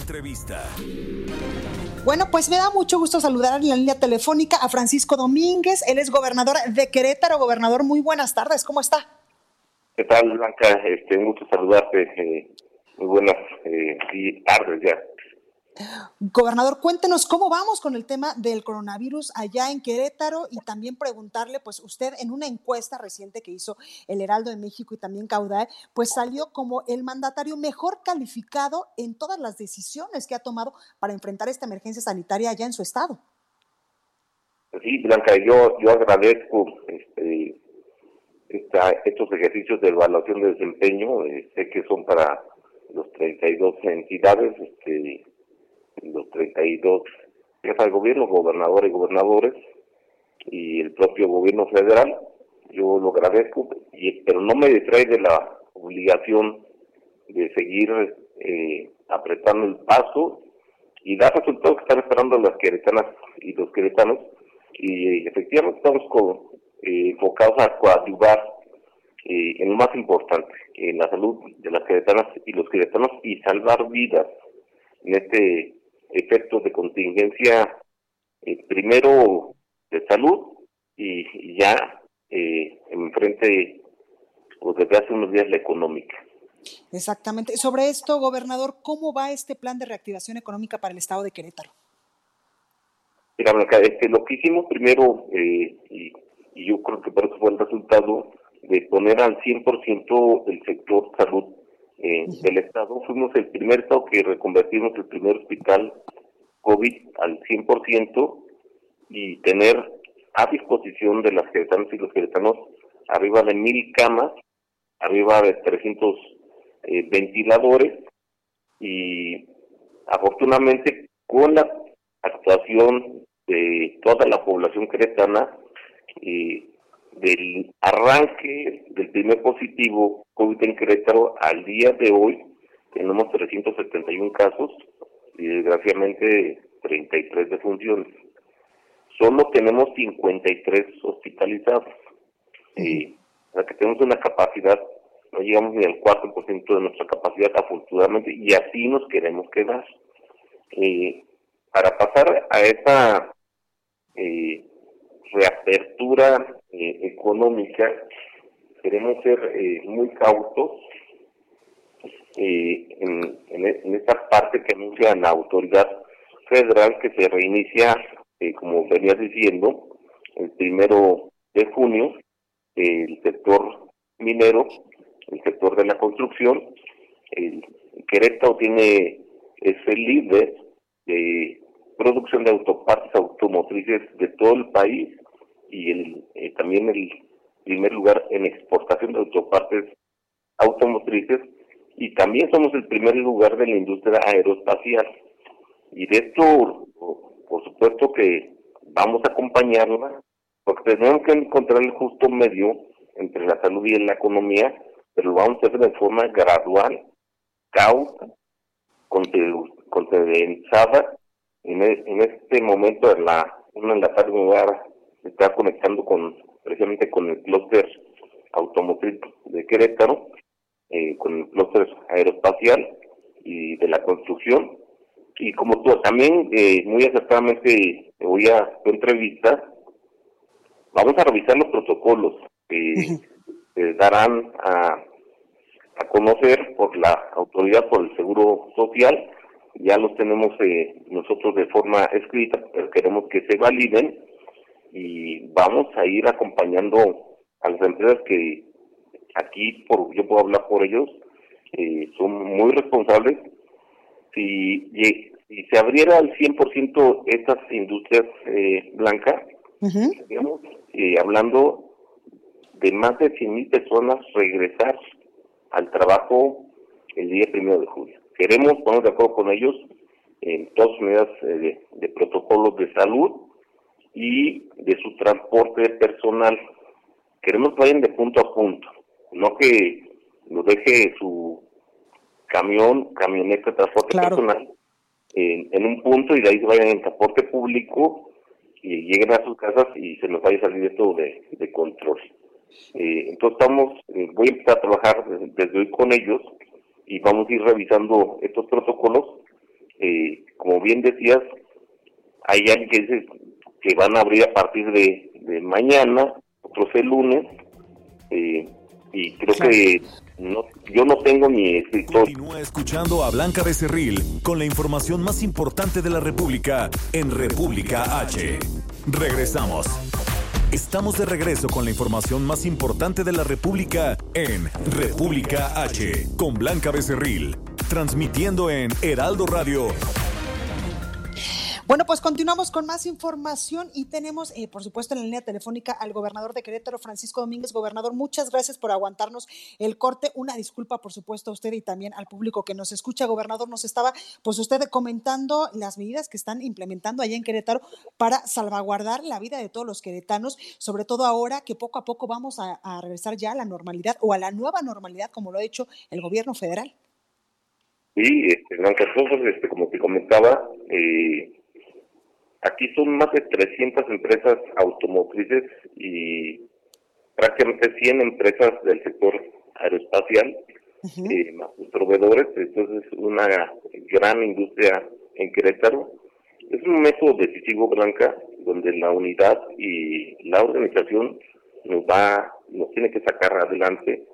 Entrevista. Bueno, pues me da mucho gusto saludar en la línea telefónica a Francisco Domínguez. Él es gobernador de Querétaro. Gobernador, muy buenas tardes. ¿Cómo está? ¿Qué tal, Blanca? Este, un gusto saludarte. Eh, muy buenas eh, tardes ya. Gobernador, cuéntenos cómo vamos con el tema del coronavirus allá en Querétaro y también preguntarle, pues usted en una encuesta reciente que hizo el Heraldo de México y también Caudal, pues salió como el mandatario mejor calificado en todas las decisiones que ha tomado para enfrentar esta emergencia sanitaria allá en su estado. Sí, Blanca, yo, yo agradezco este, estos ejercicios de evaluación de desempeño, eh, sé que son para los 32 entidades, este, los 32 jefes de gobierno, gobernadores y gobernadores, y el propio gobierno federal. Yo lo agradezco, y, pero no me distrae de la obligación de seguir eh, apretando el paso y dar resultados que están esperando las queretanas y los queretanos. Y efectivamente estamos con, eh, enfocados a coadyuvar eh, en lo más importante, en la salud de las queretanas y los queretanos y salvar vidas en este efectos de contingencia, eh, primero de salud y, ya eh, enfrente, o desde hace unos días, la económica. Exactamente. Sobre esto, gobernador, ¿cómo va este plan de reactivación económica para el estado de Querétaro? Mira, este, lo que hicimos primero, eh, y, yo creo que por eso fue el resultado, de poner al 100% el sector salud eh, del Estado. Fuimos el primer Estado que reconvertimos el primer hospital COVID al 100% y tener a disposición de las queretanas y los queretanos arriba de mil camas, arriba de 300 eh, ventiladores y afortunadamente con la actuación de toda la población queretana y del arranque del primer positivo COVID en Querétaro al día de hoy tenemos 371 casos y desgraciadamente 33 defunciones. Solo tenemos 53 hospitalizados. Y, o sea que tenemos una capacidad, no llegamos ni al 4% de nuestra capacidad afortunadamente y así nos queremos quedar. Eh, para pasar a esa eh, reapertura eh, económica, queremos ser eh, muy cautos eh, en, en, esta parte que anuncia la autoridad federal que se reinicia, como venías diciendo, el primero de junio, el sector minero, el sector de la construcción. El Querétaro tiene ese líder de producción de autopartes automotrices de todo el país y el, eh, también el primer lugar en exportación de autopartes automotrices y también somos el primer lugar de la industria aeroespacial. Y de esto, por supuesto que vamos a acompañarla, porque tenemos que encontrar el justo medio entre la salud y la economía, pero lo vamos a hacer de forma gradual, cauta, condensada. En, e, en este momento, en la una en la tarde me está conectando con precisamente con el clúster automotriz de Querétaro, eh, con el clúster aeroespacial y de la construcción. Y como tú también eh, muy acertadamente voy a tu entrevista, vamos a revisar los protocolos que se darán a, a conocer por la autoridad por el Seguro Social. Ya los tenemos eh, nosotros de forma escrita, pero queremos que se validen y vamos a ir acompañando a las empresas que aquí por yo puedo hablar por ellos eh, son muy responsables. Si, si se abriera al 100% estas industrias eh, blancas digamos eh, hablando de más de 100 mil personas regresar al trabajo el día primero de julio. Queremos poner de acuerdo con ellos en todas medidas eh, de, protocolos de salud y de su transporte personal. Queremos que vayan de punto a punto, no que nos deje su camión, camioneta de transporte personal en, un punto y de ahí se vayan en transporte público y lleguen a sus casas y se nos vaya a salir esto de, de control. Eh, entonces estamos, eh, voy a empezar a trabajar desde, hoy con ellos y vamos a ir revisando estos protocolos. Eh, como bien decías, hay alguien que dice que van a abrir a partir de, mañana, otros el lunes, y creo que no, yo no tengo ni escritor. Continúa escuchando a Blanca Becerril con la información más importante de la República en República H. Regresamos. Estamos de regreso con la información más importante de la República en República H, con Blanca Becerril, transmitiendo en Heraldo Radio bueno, pues continuamos con más información y tenemos, eh, por supuesto, en la línea telefónica al gobernador de Querétaro, Francisco Domínguez. Gobernador, muchas gracias por aguantarnos el corte. Una disculpa, por supuesto, a usted y también al público que nos escucha. Gobernador, nos estaba, pues usted comentando las medidas que están implementando allá en Querétaro para salvaguardar la vida de todos los queretanos, sobre todo ahora que poco a poco vamos a, regresar ya a la normalidad o a la nueva normalidad, como lo ha hecho el gobierno federal. Sí, este, Blanca, este, como te comentaba, eh, Aquí son más de 300 empresas automotrices y prácticamente 100 empresas del sector aeroespacial, eh, más sus proveedores. Entonces, es una gran industria en Querétaro. Es un método decisivo, Blanca, donde la unidad y la organización nos va, nos tiene que sacar adelante.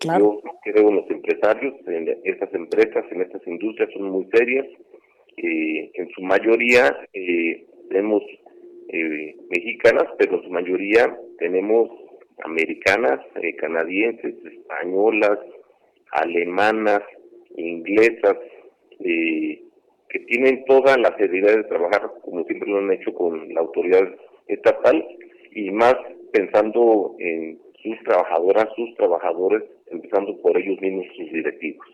Yo creo en los empresarios, en estas empresas, en estas industrias son muy serias. Eh, en su mayoría eh, tenemos eh, mexicanas, pero su mayoría tenemos americanas, eh, canadienses, españolas, alemanas, inglesas, eh, que tienen toda la seriedad de trabajar como siempre lo han hecho con la autoridad estatal y más pensando en sus trabajadoras, sus trabajadores, empezando por ellos mismos, sus directivos.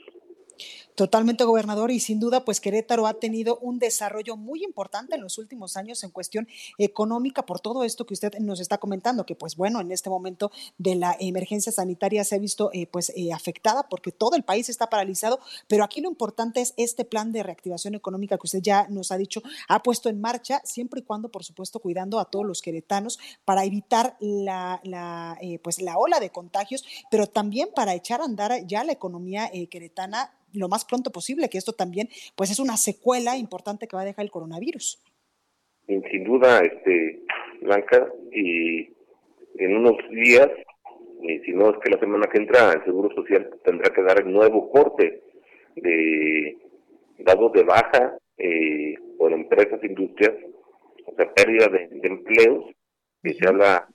Totalmente, gobernador, y sin duda, pues Querétaro ha tenido un desarrollo muy importante en los últimos años en cuestión económica por todo esto que usted nos está comentando, que pues bueno, en este momento de la emergencia sanitaria se ha visto eh, pues eh, afectada porque todo el país está paralizado, pero aquí lo importante es este plan de reactivación económica que usted ya nos ha dicho, ha puesto en marcha, siempre y cuando, por supuesto, cuidando a todos los queretanos para evitar la, eh, pues la ola de contagios, pero también para echar a andar ya la economía queretana lo más pronto posible, que esto también pues es una secuela importante que va a dejar el coronavirus. Sin duda, este, Blanca, y en unos días, y si no es que la semana que entra, el Seguro Social tendrá que dar el nuevo corte de dados de baja eh, por empresas, industrias, o sea, pérdida de, empleos, que se habla,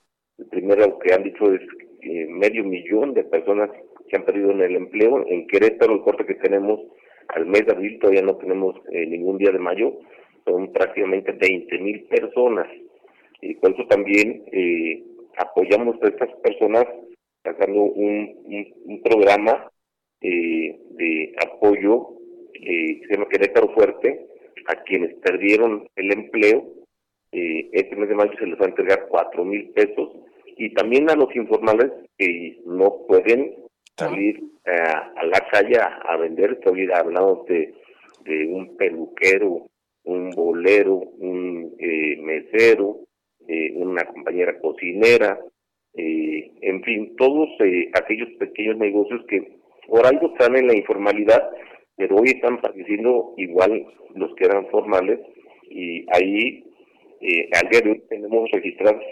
primero que han dicho es eh, medio millón de personas que han perdido en el empleo. En Querétaro, el corte que tenemos al mes de abril, todavía no tenemos eh, ningún día de mayo, son prácticamente 20 mil personas. Y por eso también eh, apoyamos a estas personas sacando un, programa eh, de apoyo que se llama Querétaro Fuerte a quienes perdieron el empleo. este mes de mayo se les va a entregar 4 mil pesos y también a los informales que no pueden salir eh, a la calle a, vender, estoy hablando de, de un peluquero, un bolero, un eh, mesero, eh, una compañera cocinera, en fin, todos aquellos pequeños negocios que por algo están en la informalidad, pero hoy están padeciendo igual los que eran formales y ahí al día de hoy tenemos registrados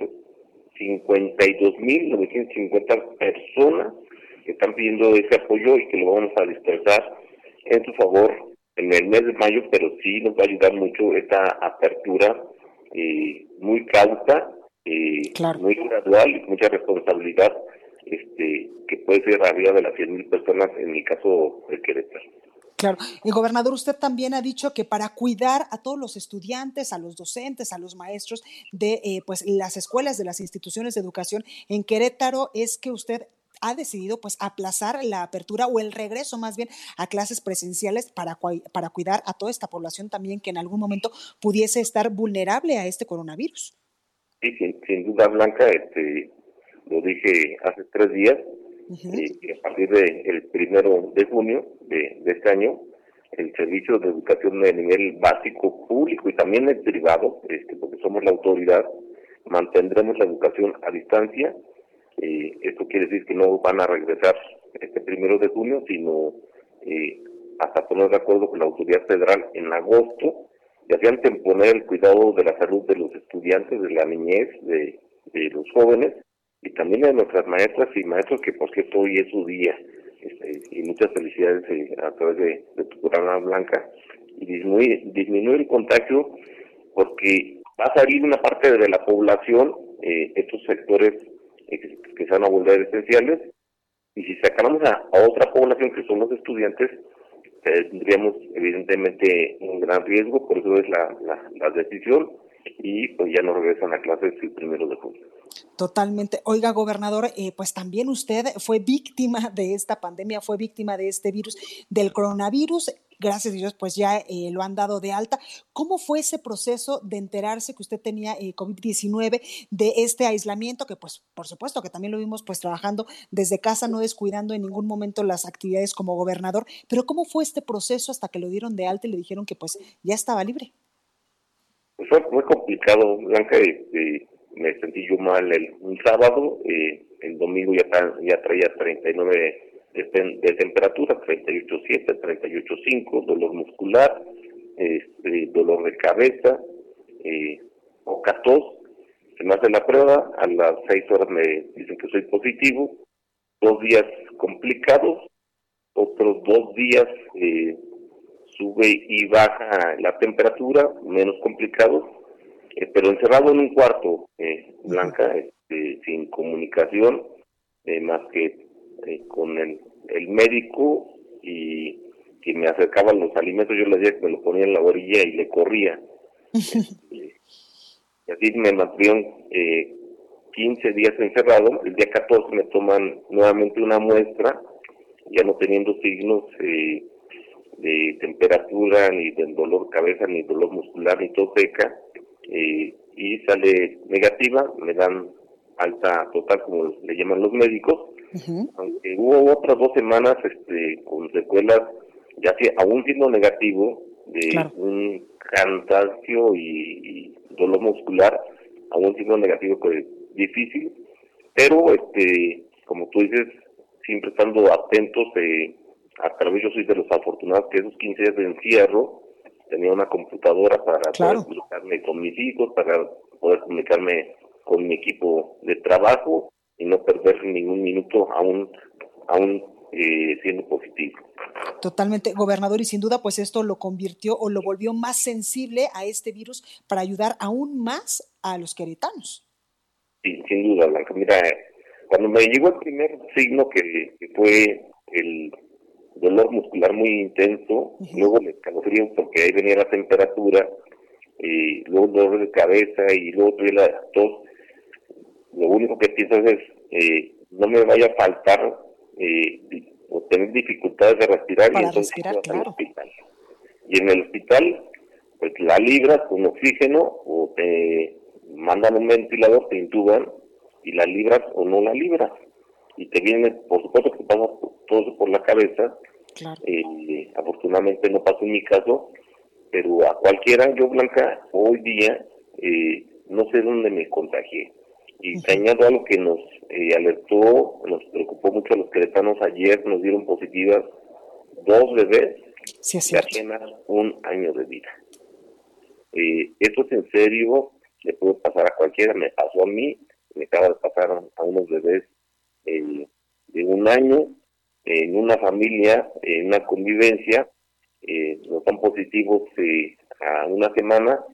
52.950 personas que están pidiendo ese apoyo y que lo vamos a dispersar en su favor en el mes de mayo, pero sí nos va a ayudar mucho esta apertura eh, muy cauta, eh, muy gradual y mucha responsabilidad este que puede ser arriba de las 100.000 personas en el caso de Querétaro. Claro, el gobernador, usted también ha dicho que para cuidar a todos los estudiantes, a los docentes, a los maestros de eh, pues las escuelas, de las instituciones de educación en Querétaro, es que usted ha decidido pues aplazar la apertura o el regreso más bien a clases presenciales para, para cuidar a toda esta población también que en algún momento pudiese estar vulnerable a este coronavirus. Sí, sin, duda, Blanca, este, lo dije hace tres días, y a partir del primero de junio de, este año, el servicio de educación de nivel básico público y también el privado, este, porque somos la autoridad, mantendremos la educación a distancia. Eh, esto quiere decir que no van a regresar este primero de junio, sino eh, hasta poner de acuerdo con la autoridad federal en agosto, ya sean poner el cuidado de la salud de los estudiantes, de la niñez, de los jóvenes, y también a nuestras maestras y maestros que por cierto hoy es su día este, y muchas felicidades eh, a través de, tu programa Blanca. Y disminuir, el contagio porque va a salir una parte de la población eh, estos sectores que, se van a volver esenciales y si sacamos a, otra población que son los estudiantes tendríamos evidentemente un gran riesgo por eso es la, la, la decisión y pues ya no regresan a clases el primero de junio. Totalmente. Oiga, gobernador, eh, pues también usted fue víctima de esta pandemia, fue víctima de este virus, del coronavirus. Gracias a Dios, pues ya eh, lo han dado de alta. ¿Cómo fue ese proceso de enterarse que usted tenía eh, COVID-19, de este aislamiento, que pues por supuesto que también lo vimos pues trabajando desde casa, no descuidando en ningún momento las actividades como gobernador, pero ¿cómo fue este proceso hasta que lo dieron de alta y le dijeron que pues ya estaba libre? Pues fue muy complicado, Blanca, este, me sentí yo mal el, un sábado, eh, el domingo ya, ya traía 39 de, de temperatura, 38.7, 38.5, dolor muscular, este, dolor de cabeza, eh, poca tos, se me hace la prueba, a las 6 horas me dicen que soy positivo, dos días complicados, otros dos días eh, sube y baja la temperatura, menos complicado, eh, pero encerrado en un cuarto, eh, Blanca, este, sin comunicación, más que con el, el, médico y que me acercaba los alimentos, yo le decía que me lo ponía en la orilla y le corría. Y así me mantuvieron 15 días encerrado, el día 14 me toman nuevamente una muestra, ya no teniendo signos eh, de temperatura, ni del dolor cabeza, ni dolor muscular, ni tos seca, eh, y sale negativa, me dan alta total, como le llaman los médicos, aunque hubo otras dos semanas este, con secuelas, ya que aún siendo negativo, de un cansancio y, dolor muscular, aún siendo negativo, pues difícil, pero este como tú dices, siempre estando atentos eh, a través, yo soy de los afortunados que esos 15 días de encierro, tenía una computadora para poder comunicarme con mis hijos, para poder comunicarme con mi equipo de trabajo y no perder ningún minuto aún, aún eh, siendo positivo. Totalmente, gobernador, y sin duda, pues esto lo convirtió o lo volvió más sensible a este virus para ayudar aún más a los queretanos. Sí, sin duda, Blanca. Mira, cuando me llegó el primer signo que fue el dolor muscular muy intenso, luego me escalofrío porque ahí venía la temperatura, y luego dolor de cabeza y luego tuve la tos. Lo único que pienso es, eh, no me vaya a faltar eh, o tener dificultades de respirar y entonces respirar, al hospital. Y en el hospital, pues la libras con oxígeno o te mandan un ventilador, te intuban y la libras o no la libras y te viene, por supuesto que pasa todo eso por la cabeza. Eh, afortunadamente no pasó en mi caso, pero a cualquiera, yo Blanca, hoy día eh, no sé dónde me contagié. Y añado algo que nos eh, alertó, nos preocupó mucho a los queretanos ayer, nos dieron positivas dos bebés sí, que apenas un año de vida. esto es en serio, le puede pasar a cualquiera, me pasó a mí, me acaba de pasar a unos bebés eh, de un año en una familia, en una convivencia, eh, no tan positivos eh, a una semana,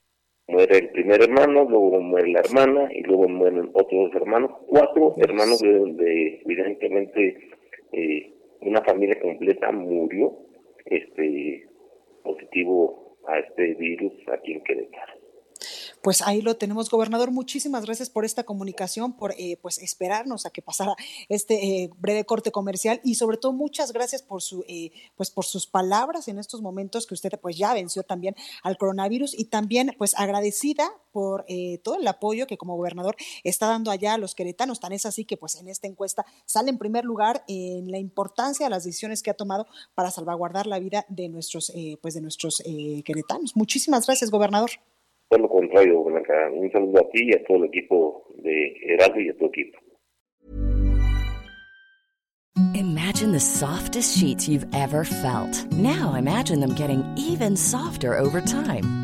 muere el primer hermano, luego muere la hermana y luego mueren otros dos hermanos, cuatro hermanos de, evidentemente eh, una familia completa murió este positivo a este virus aquí en Querétaro. Pues ahí lo tenemos, gobernador. Muchísimas gracias por esta comunicación, por eh, pues esperarnos a que pasara este eh, breve corte comercial y sobre todo muchas gracias por su eh, pues por sus palabras en estos momentos que usted pues ya venció también al coronavirus y también pues agradecida por todo el apoyo que como gobernador está dando allá a los queretanos. Tan es así que pues en esta encuesta sale en primer lugar en la importancia de las decisiones que ha tomado para salvaguardar la vida de nuestros pues de nuestros queretanos. Muchísimas gracias, gobernador. Lo contrario, Blanca, un saludo a ti y a todo el equipo de Heraldo y a tu equipo. Imagine the softest sheets you've ever felt. Now imagine them getting even softer over time.